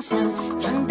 想将？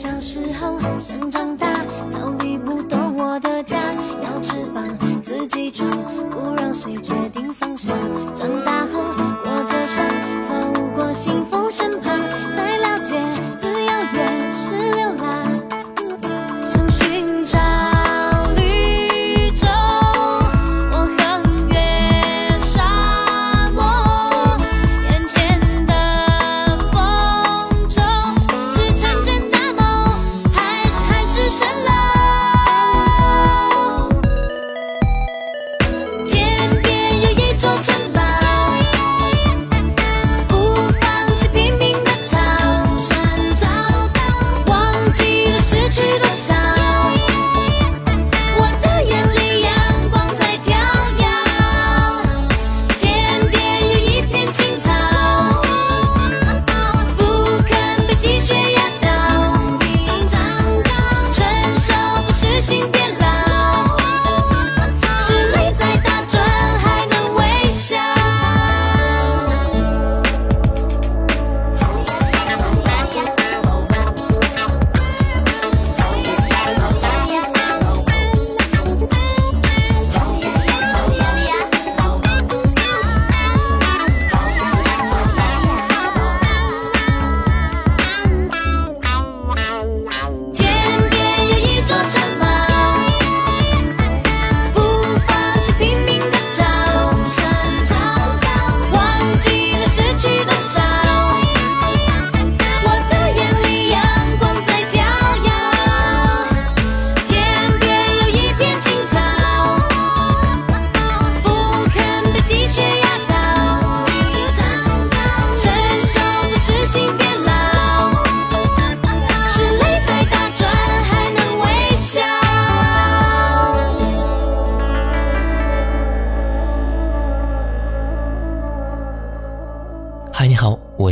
小时候想长大逃离不懂我的家要翅膀自己长不让谁决定方向。长大后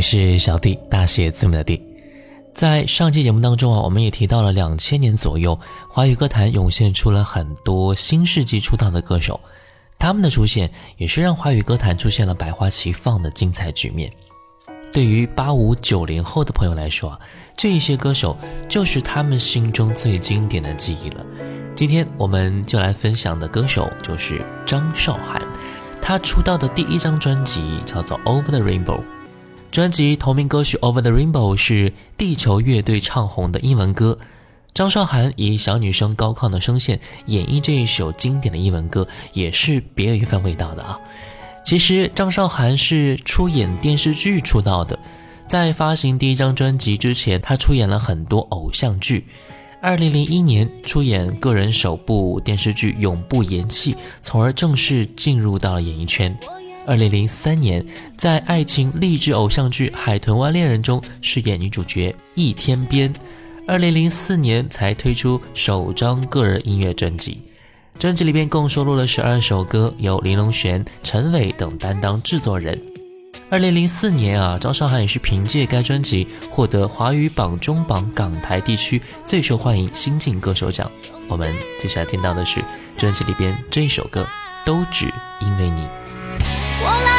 是小弟，大写字母的弟。在上期节目当中啊，我们也提到了两千年左右，华语歌坛涌现出了很多新世纪出道的歌手，他们的出现也是让华语歌坛出现了百花齐放的精彩局面。对于八五九零后的朋友来说啊，这些歌手就是他们心中最经典的记忆了。今天我们就来分享的歌手就是张韶涵，他出道的第一张专辑叫做《Over the Rainbow》。专辑同名歌曲《Over the Rainbow》是地球乐队唱红的英文歌，张韶涵以小女生高亢的声线演绎这一首经典的英文歌，也是别有一番味道的啊。其实张韶涵是出演电视剧出道的，在发行第一张专辑之前，她出演了很多偶像剧。二零零一年出演个人首部电视剧《永不言弃》，从而正式进入到了演艺圈。二零零三年，在爱情励志偶像剧《海豚湾恋人》中饰演女主角易天边。二零零四年才推出首张个人音乐专辑，专辑里边共收录了十二首歌，由林隆璇、陈伟等担当制作人。二零零四年啊，张韶涵也是凭借该专辑获得华语榜中榜港台地区最受欢迎新晋歌手奖。我们接下来听到的是专辑里边这一首歌。都只因为你。我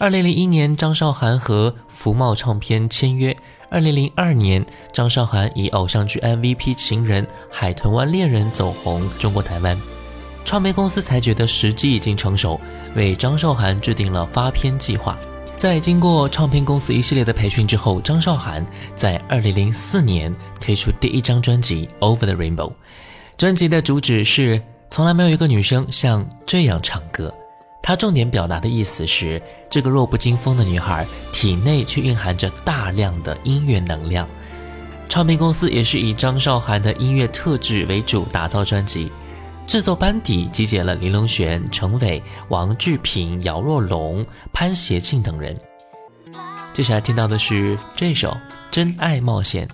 二零零一年，张韶涵和福茂唱片签约。二零零二年，张韶涵以偶像剧 MVP《情人》《海豚湾恋人》走红中国台湾。唱片公司才觉得时机已经成熟，为张韶涵制定了发片计划。在经过唱片公司一系列的培训之后，张韶涵在二零零四年推出第一张专辑《Over the Rainbow》。专辑的主旨是：从来没有一个女生像这样唱歌。他重点表达的意思是，这个弱不禁风的女孩体内却蕴含着大量的音乐能量。唱片公司也是以张韶涵的音乐特质为主打造专辑，制作班底集结了林隆璇、程伟、王志平、姚若龙、潘协庆等人。接下来听到的是这首《真爱冒险》。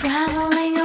traveling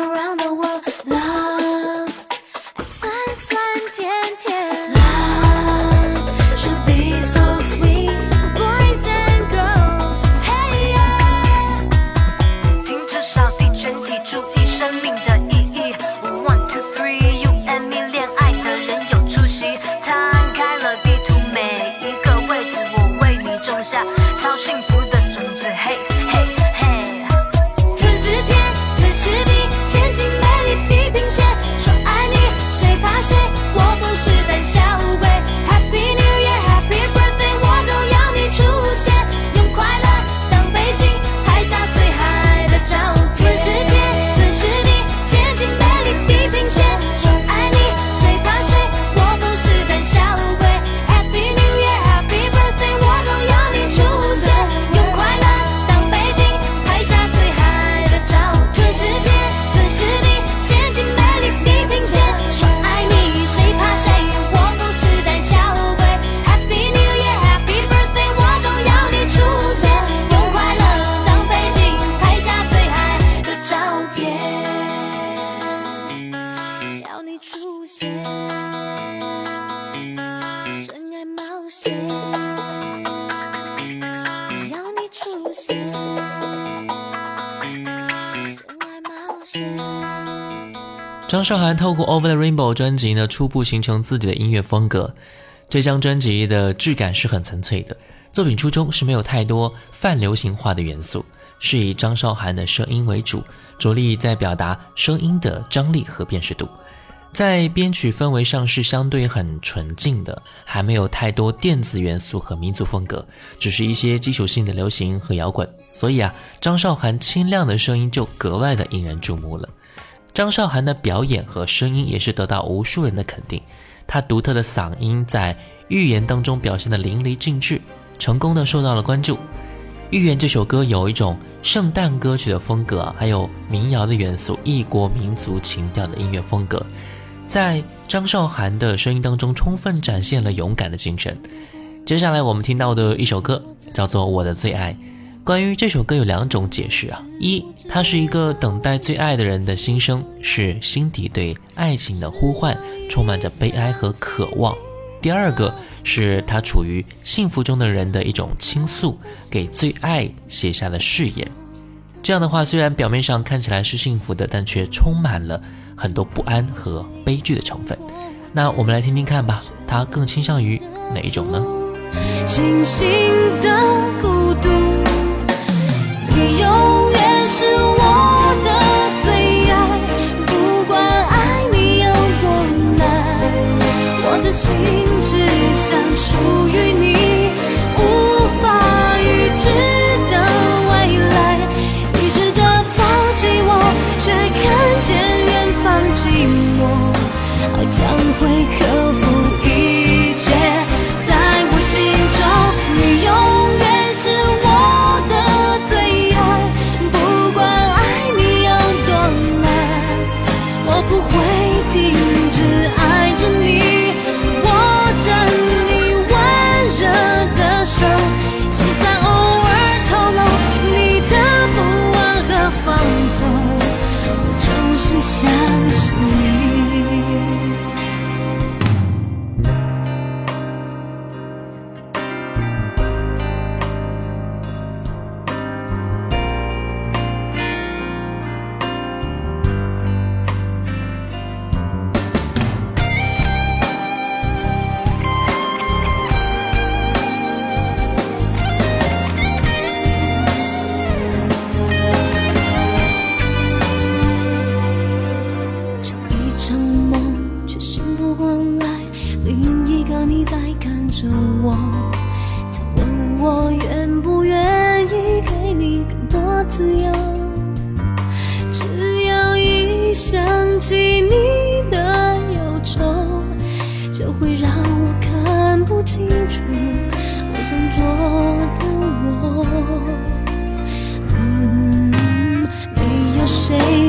张韶涵透过《Over the Rainbow》专辑呢，初步形成自己的音乐风格。这张专辑的质感是很纯粹的，作品初衷是没有太多泛流行化的元素，是以张韶涵的声音为主，着力在表达声音的张力和辨识度。在编曲氛围上是相对很纯净的，还没有太多电子元素和民族风格，只是一些基础性的流行和摇滚。所以啊，张韶涵清亮的声音就格外的引人注目了。张韶涵的表演和声音也是得到无数人的肯定，她独特的嗓音在《预言》当中表现的淋漓尽致，成功的受到了关注。《预言》这首歌有一种圣诞歌曲的风格，还有民谣的元素，异国民族情调的音乐风格，在张韶涵的声音当中充分展现了勇敢的精神。接下来我们听到的一首歌叫做《我的最爱》。关于这首歌有两种解释啊，一，它是一个等待最爱的人的心声，是心底对爱情的呼唤，充满着悲哀和渴望；第二个是他处于幸福中的人的一种倾诉，给最爱写下的誓言。这样的话，虽然表面上看起来是幸福的，但却充满了很多不安和悲剧的成分。那我们来听听看吧，他更倾向于哪一种呢？清醒的孤独，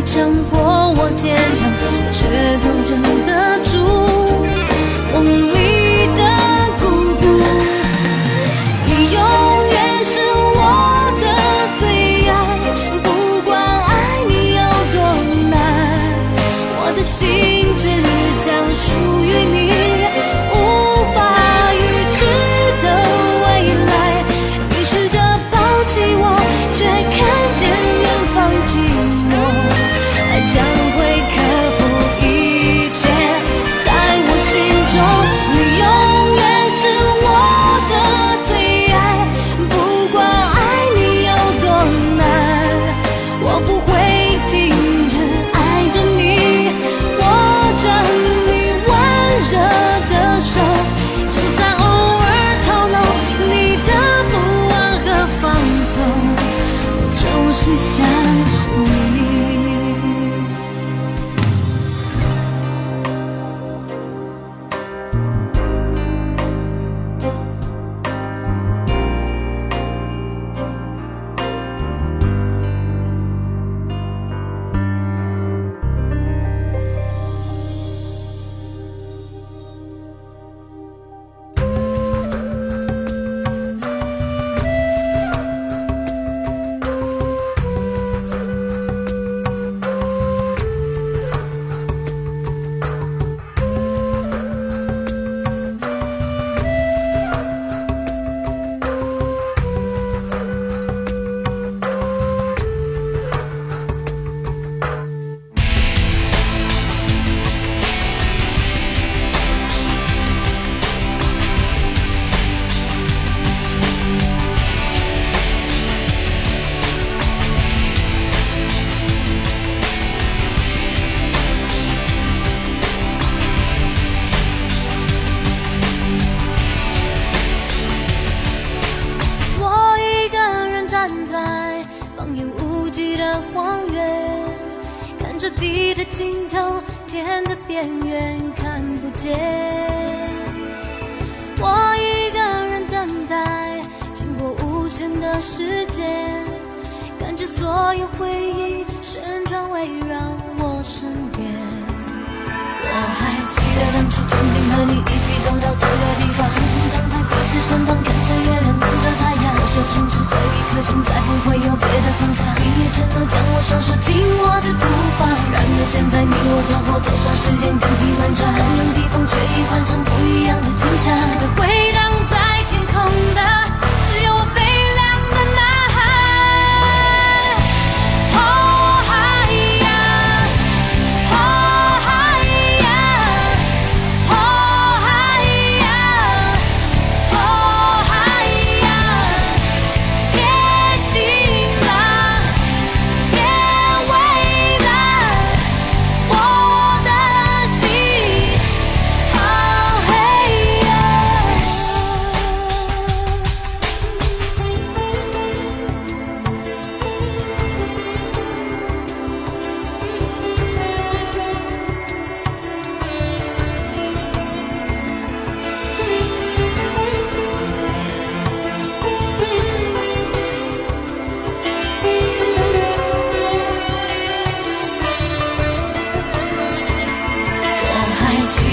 强迫我坚强，我却都忍得住。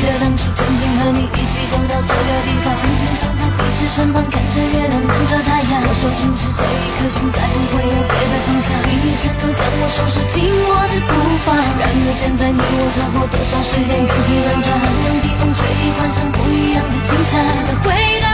记得当初曾经和你一起走到这个地方，静静躺在彼此身旁，看着月亮，等着太阳。我说从此这一颗心再不会有别的方向。你也承诺将我收拾紧握着不放。然而现在你我走过多少时间，更替轮转，寒冷的风吹换上不一样的景象。现在回荡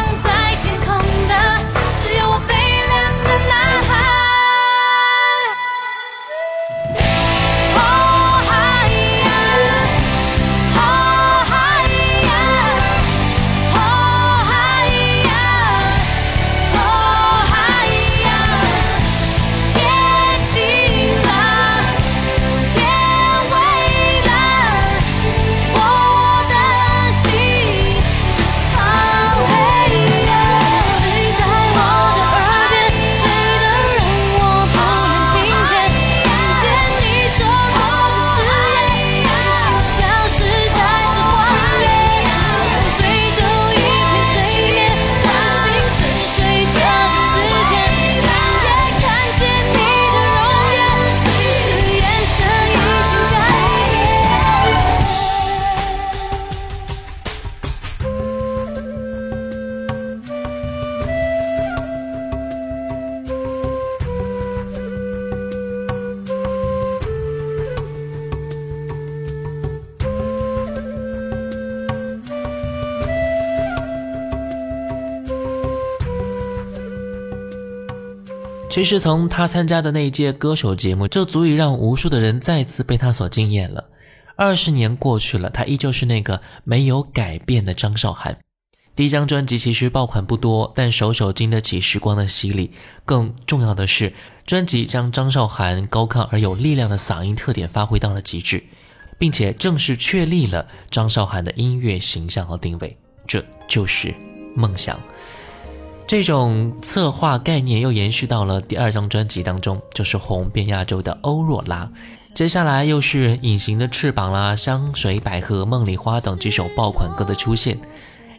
其实从他参加的那一届歌手节目，就足以让无数的人再次被他所惊艳了。二十年过去了，他依旧是那个没有改变的张韶涵。第一张专辑其实爆款不多，但首首经得起时光的洗礼。更重要的是，专辑将张韶涵高亢而有力量的嗓音特点发挥到了极致，并且正式确立了张韶涵的音乐形象和定位，这就是梦想。这种策划概念又延续到了第二张专辑当中，就是红遍亚洲的欧若拉。接下来又是《隐形的翅膀》啦，《香水百合》《梦里花》等几首爆款歌的出现。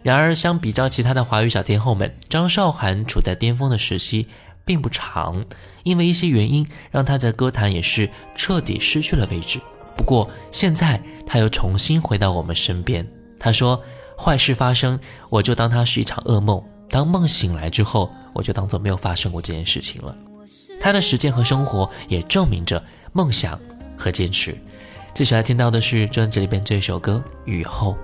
然而，相比较其他的华语小天后们，张韶涵处在巅峰的时期并不长，因为一些原因，让她在歌坛也是彻底失去了位置。不过，现在她又重新回到我们身边。她说：“坏事发生，我就当它是一场噩梦。”当梦醒来之后，我就当做没有发生过这件事情了。他的时间和生活也证明着梦想和坚持。接下来听到的是专辑里边这首歌《雨后》。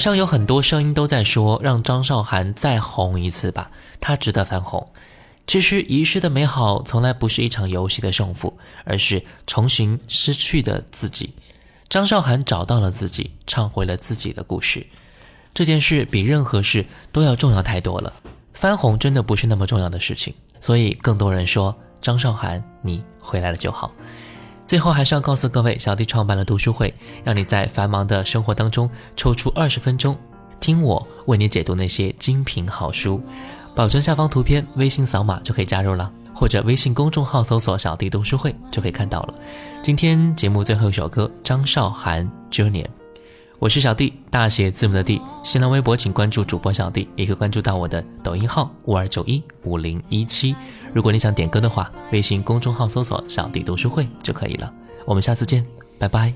上有很多声音都在说，让张韶涵再红一次吧，她值得翻红。其实遗失的美好从来不是一场游戏的胜负，而是重寻失去的自己。张韶涵找到了自己，唱回了自己的故事。这件事比任何事都要重要太多了。翻红真的不是那么重要的事情，所以更多人说张韶涵，你回来了就好。最后还是要告诉各位，小弟创办了读书会，让你在繁忙的生活当中抽出二十分钟，听我为你解读那些精品好书。保存下方图片，微信扫码就可以加入了，或者微信公众号搜索“小弟读书会”就可以看到了。今天节目最后一首歌，张韶涵《Junior》。我是小弟，大写字母的弟。新浪微博请关注主播小弟，也可以关注到我的抖音号五二九一五零一七。如果你想点歌的话，微信公众号搜索“小弟读书会”就可以了。我们下次见，拜拜。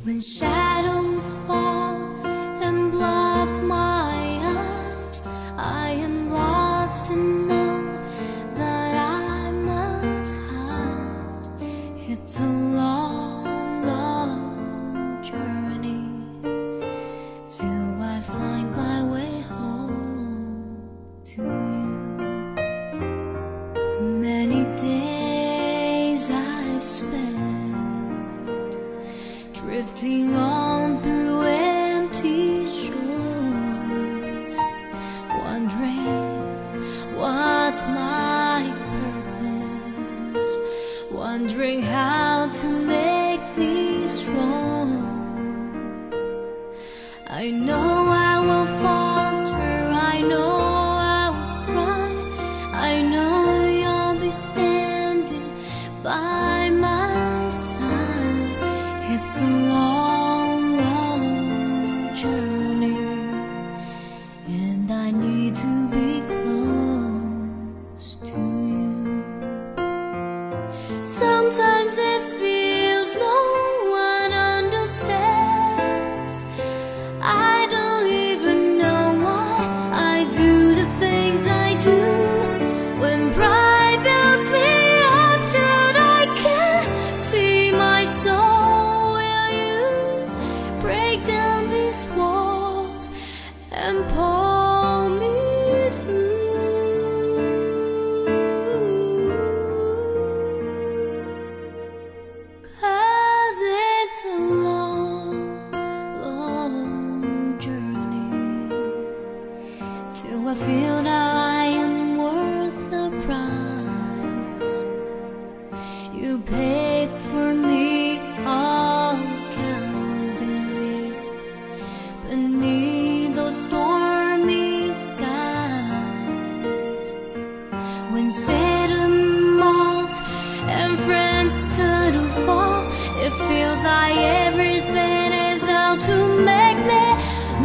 everything is out to make me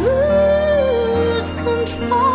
lose control.